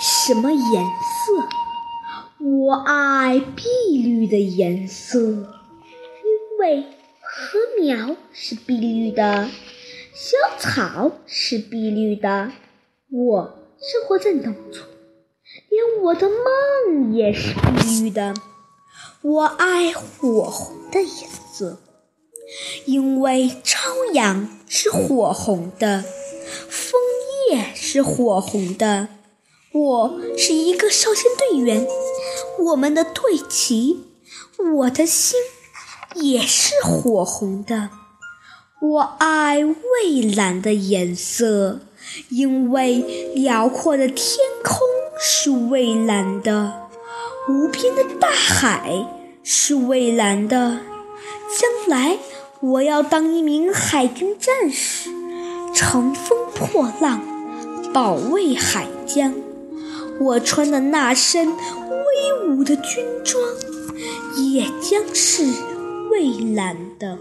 什么颜色？我爱碧绿的颜色，因为禾苗是碧绿的，小草是碧绿的。我生活在农村，连我的梦也是碧绿的。我爱火红的颜色，因为朝阳是火红的，枫叶是火红的。我是一个少先队员，我们的队旗，我的心也是火红的。我爱蔚蓝的颜色，因为辽阔的天空是蔚蓝的，无边的大海是蔚蓝的。将来我要当一名海军战士，乘风破浪，保卫海疆。我穿的那身威武的军装，也将是蔚蓝的。